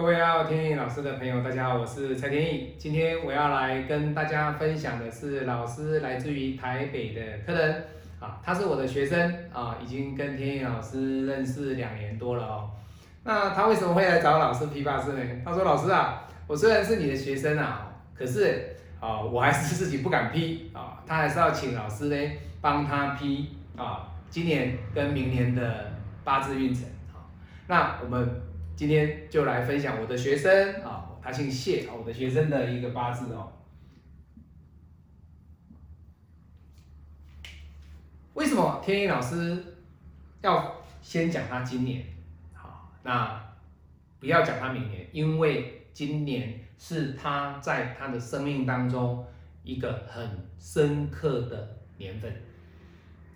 各位要天意老师的朋友，大家好，我是蔡天意。今天我要来跟大家分享的是老师来自于台北的客人啊，他是我的学生啊，已经跟天意老师认识两年多了哦。那他为什么会来找老师批发师呢？他说：“老师啊，我虽然是你的学生啊，可是啊，我还是自己不敢批啊，他还是要请老师呢帮他批啊，今年跟明年的八字运程啊。那我们。”今天就来分享我的学生啊，他姓谢啊，我的学生的一个八字哦。为什么天一老师要先讲他今年？好，那不要讲他明年，因为今年是他在他的生命当中一个很深刻的年份，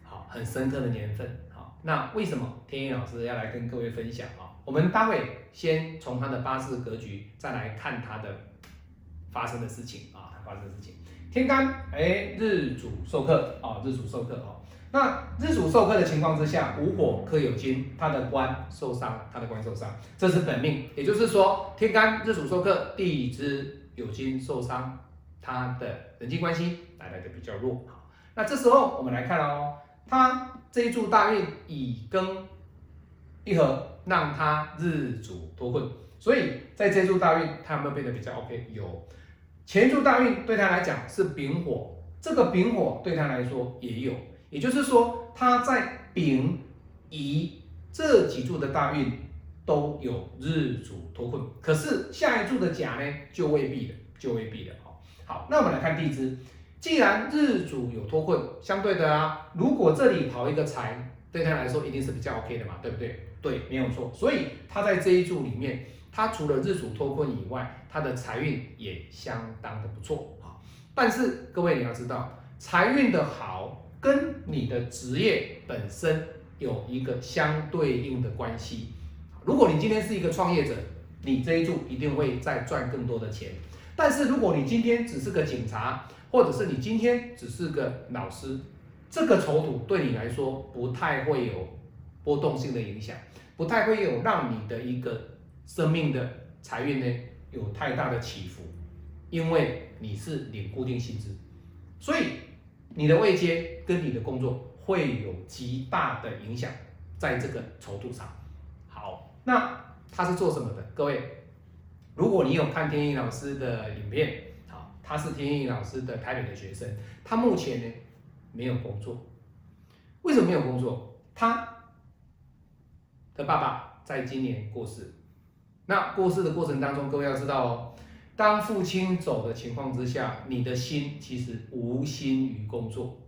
好，很深刻的年份。好，那为什么天一老师要来跟各位分享啊？我们待会先从他的八字格局，再来看他的发生的事情啊，他发生的事情。天干，哎，日主受克啊，日主受克哦。那日主受克的情况之下，午火克有金，他的官受伤，他的官受伤，这是本命。也就是说，天干日主受克，地支有金受伤，他的人际关系来的比较弱。那这时候我们来看哦，他这一柱大运乙庚一合。让他日主脱困，所以在这柱大运，他有没有变得比较 OK？有，前柱大运对他来讲是丙火，这个丙火对他来说也有，也就是说他在丙、乙这几柱的大运都有日主脱困，可是下一柱的甲呢就未必了，就未必了。好，好，那我们来看地支，既然日主有脱困，相对的啊，如果这里跑一个财。对他来说一定是比较 OK 的嘛，对不对？对，没有错。所以他在这一柱里面，他除了日主脱困以外，他的财运也相当的不错啊。但是各位你要知道，财运的好跟你的职业本身有一个相对应的关系。如果你今天是一个创业者，你这一柱一定会再赚更多的钱。但是如果你今天只是个警察，或者是你今天只是个老师，这个丑土对你来说不太会有波动性的影响，不太会有让你的一个生命的财运呢有太大的起伏，因为你是领固定薪资，所以你的位阶跟你的工作会有极大的影响在这个丑土上。好，那他是做什么的？各位，如果你有看天意老师的影片，好，他是天意老师的台北的学生，他目前呢？没有工作，为什么没有工作？他的爸爸在今年过世。那过世的过程当中，各位要知道哦，当父亲走的情况之下，你的心其实无心于工作。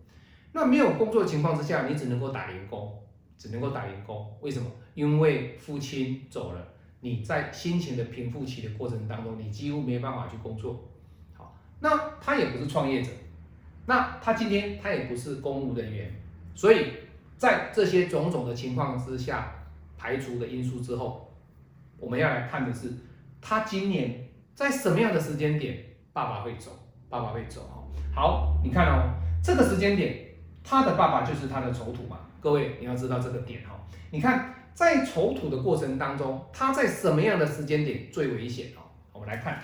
那没有工作的情况之下，你只能够打零工，只能够打零工。为什么？因为父亲走了，你在心情的平复期的过程当中，你几乎没办法去工作。好，那他也不是创业者。那他今天他也不是公务人员，所以在这些种种的情况之下排除的因素之后，我们要来看的是他今年在什么样的时间点爸爸会走，爸爸会走哈。好，你看哦，这个时间点他的爸爸就是他的丑土嘛，各位你要知道这个点哈。你看在丑土的过程当中，他在什么样的时间点最危险哦？我们来看，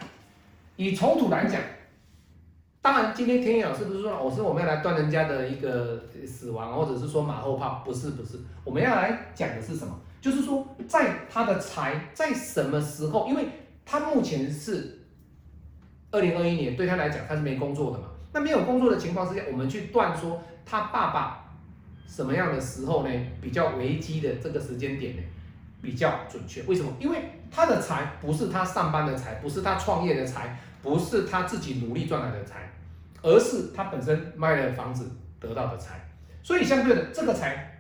以丑土来讲。当然，今天天野老师不是说，我是我们要来断人家的一个死亡，或者是说马后炮，不是不是，我们要来讲的是什么？就是说，在他的财在什么时候？因为他目前是二零二一年，对他来讲他是没工作的嘛。那没有工作的情况之下，我们去断说他爸爸什么样的时候呢？比较危机的这个时间点呢，比较准确。为什么？因为他的财不是他上班的财，不是他创业的财，不是他自己努力赚来的财。而是他本身卖了房子得到的财，所以相对的这个财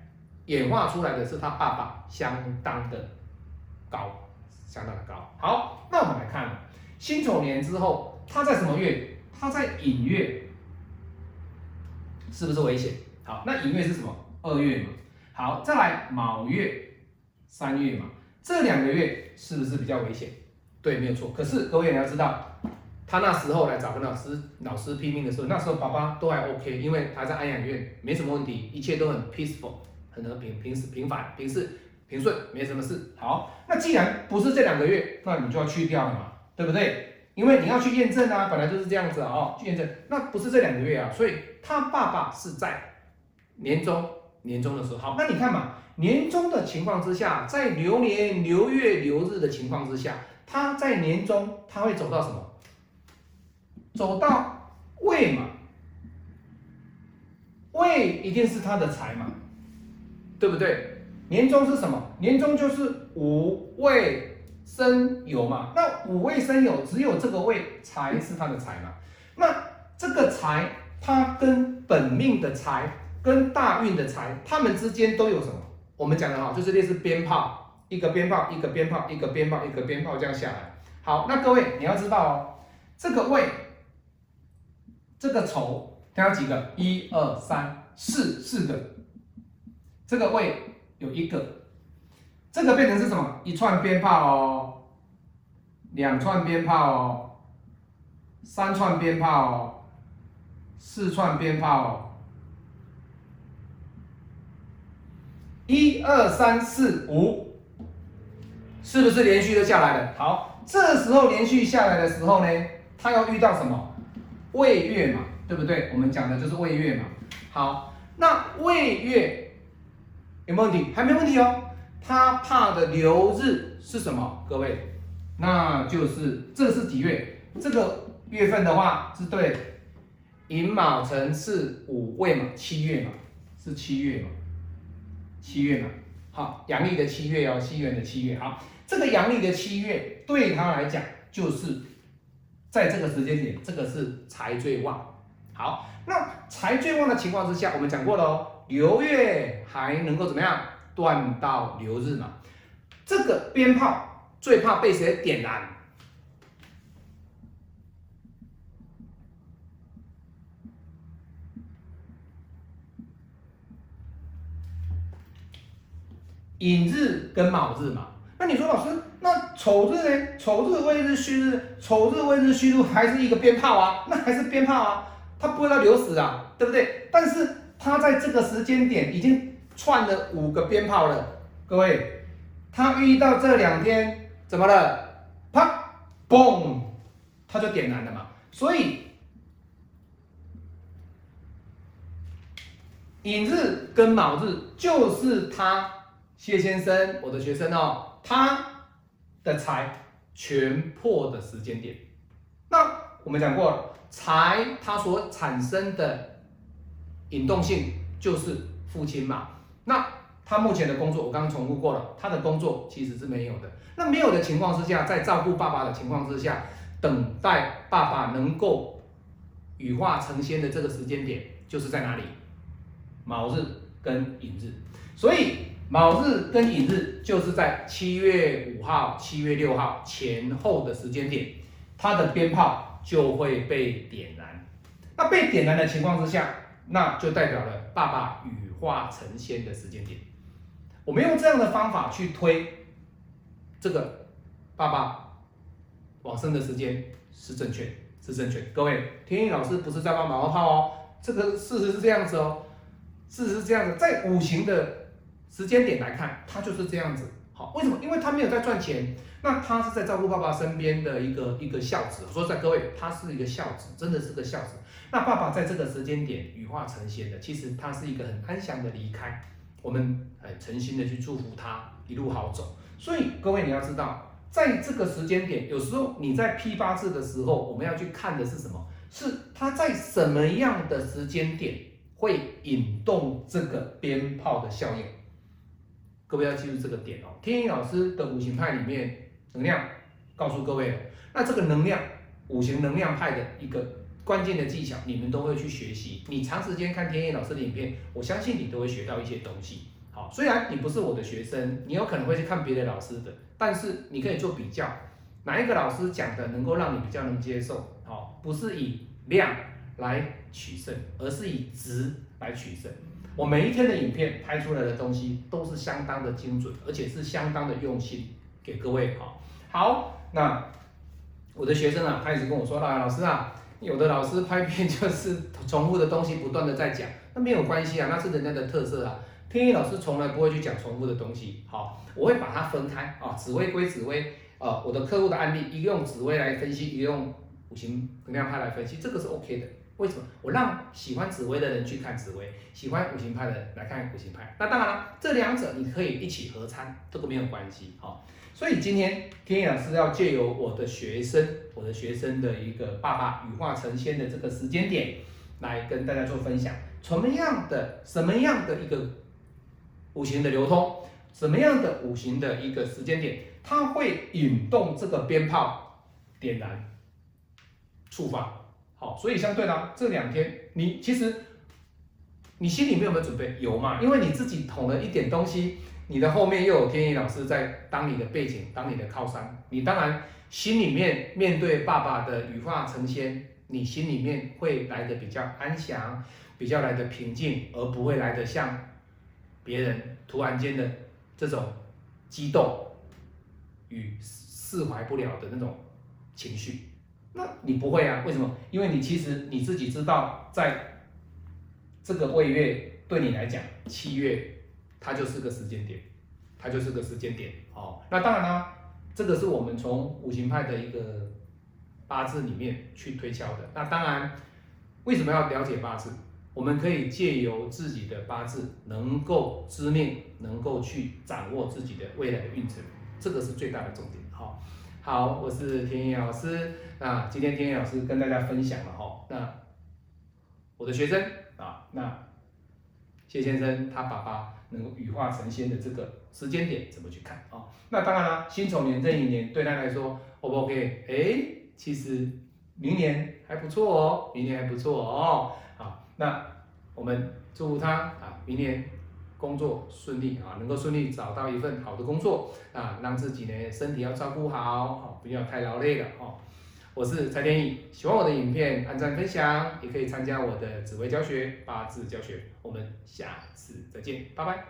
演化出来的是他爸爸相当的高，相当的高。好，那我们来看辛丑年之后，他在什么月？他在寅月，是不是危险？好，那寅月是什么？二月嘛。好，再来卯月、三月嘛，这两个月是不是比较危险？对，没有错。可是各位你要知道。他那时候来找跟老师，老师拼命的时候，那时候爸爸都还 OK，因为他在安养院，没什么问题，一切都很 peaceful，可能平，平时平凡，平时平顺，没什么事。好，那既然不是这两个月，那你就要去掉了嘛，对不对？因为你要去验证啊，本来就是这样子哦，去验证，那不是这两个月啊，所以他爸爸是在年终年终的时候。好，那你看嘛，年终的情况之下，在流年流月流日的情况之下，他在年终他会走到什么？走到未嘛，未一定是他的财嘛，对不对？年终是什么？年终就是五未申酉嘛。那五未申酉，只有这个未财是他的财嘛。那这个财，它跟本命的财，跟大运的财，他们之间都有什么？我们讲的哈，就是类似鞭炮，一个鞭炮，一个鞭炮，一个鞭炮，一个鞭炮这样下来。好，那各位你要知道哦，这个未。这个丑，它有几个？一二三四，四个。这个位有一个，这个变成是什么？一串鞭炮哦，两串鞭炮哦，三串鞭炮哦，四串鞭炮哦。一二三四五，是不是连续的下来了？好，这时候连续下来的时候呢，它要遇到什么？未月嘛，对不对？我们讲的就是未月嘛。好，那未月有没有问题？还没问题哦。他怕的流日是什么？各位，那就是这是几月？这个月份的话是对寅卯辰巳午未嘛，七月嘛，是七月嘛，七月嘛。好，阳历的七月哦，西元的七月。好，这个阳历的七月对他来讲就是。在这个时间点，这个是财最旺。好，那财最旺的情况之下，我们讲过了哦，流月还能够怎么样断到流日嘛？这个鞭炮最怕被谁点燃？寅日跟卯日嘛。那你说老师，那丑日呢？丑日未日戌日，丑日未日戌日还是一个鞭炮啊？那还是鞭炮啊，它不会到流死啊，对不对？但是他在这个时间点已经串了五个鞭炮了，各位，他遇到这两天怎么了？啪，嘣，他就点燃了嘛。所以寅日跟卯日就是他谢先生，我的学生哦。他的财全破的时间点，那我们讲过，财它所产生的引动性就是父亲嘛。那他目前的工作，我刚刚重复过了，他的工作其实是没有的。那没有的情况之下，在照顾爸爸的情况之下，等待爸爸能够羽化成仙的这个时间点，就是在哪里？卯日跟寅日，所以。卯日跟寅日就是在七月五号、七月六号前后的时间点，他的鞭炮就会被点燃。那被点燃的情况之下，那就代表了爸爸羽化成仙的时间点。我们用这样的方法去推这个爸爸往生的时间是正确，是正确。各位，天意老师不是在放马后炮哦，这个事实是这样子哦，事实是这样子，在五行的。时间点来看，他就是这样子。好，为什么？因为他没有在赚钱，那他是在照顾爸爸身边的一个一个孝子。说实在，各位，他是一个孝子，真的是个孝子。那爸爸在这个时间点羽化成仙的，其实他是一个很安详的离开。我们很诚心的去祝福他一路好走。所以各位你要知道，在这个时间点，有时候你在批八字的时候，我们要去看的是什么？是他在什么样的时间点会引动这个鞭炮的效应？各位要记住这个点哦，天意老师的五行派里面能量告诉各位，那这个能量五行能量派的一个关键的技巧，你们都会去学习。你长时间看天意老师的影片，我相信你都会学到一些东西。好，虽然你不是我的学生，你有可能会去看别的老师的，但是你可以做比较，哪一个老师讲的能够让你比较能接受？好，不是以量来取胜，而是以值来取胜。我每一天的影片拍出来的东西都是相当的精准，而且是相当的用心给各位哈。好，那我的学生啊，他一直跟我说啦，老师啊，有的老师拍片就是重复的东西不断的在讲，那没有关系啊，那是人家的特色啊。天意老师从来不会去讲重复的东西，好，我会把它分开啊，紫薇归紫薇，呃，我的客户的案例一个用紫薇来分析，一个用五行能量派来分析，这个是 OK 的。为什么？我让喜欢紫薇的人去看紫薇，喜欢五行派的人来看五行派。那当然了，这两者你可以一起合参，这个没有关系，好。所以今天天野老师要借由我的学生，我的学生的一个爸爸羽化成仙的这个时间点，来跟大家做分享，什么样的什么样的一个五行的流通，什么样的五行的一个时间点，它会引动这个鞭炮点燃触发。好，所以相对呢，这两天你其实你心里面有没有准备？有嘛？因为你自己捅了一点东西。你的后面又有天意老师在当你的背景，当你的靠山，你当然心里面面对爸爸的羽化成仙，你心里面会来的比较安详，比较来的平静，而不会来的像别人突然间的这种激动与释怀不了的那种情绪。那你不会啊？为什么？因为你其实你自己知道，在这个位月对你来讲，七月。它就是个时间点，它就是个时间点哦。那当然啦，这个是我们从五行派的一个八字里面去推敲的。那当然，为什么要了解八字？我们可以借由自己的八字，能够知命，能够去掌握自己的未来的运程，这个是最大的重点。好，好，我是田野老师。那今天田野老师跟大家分享了哈，那我的学生啊，那谢先生他爸爸。能够羽化成仙的这个时间点怎么去看啊？那当然了，辛丑年这一年对他来说，O 不 OK？哎，其实明年还不错哦，明年还不错哦。好，那我们祝福他啊，明年工作顺利啊，能够顺利找到一份好的工作啊，让自己呢身体要照顾好，好不要太劳累了哦。我是蔡天意，喜欢我的影片，按赞分享，也可以参加我的紫微教学、八字教学。我们下次再见，拜拜。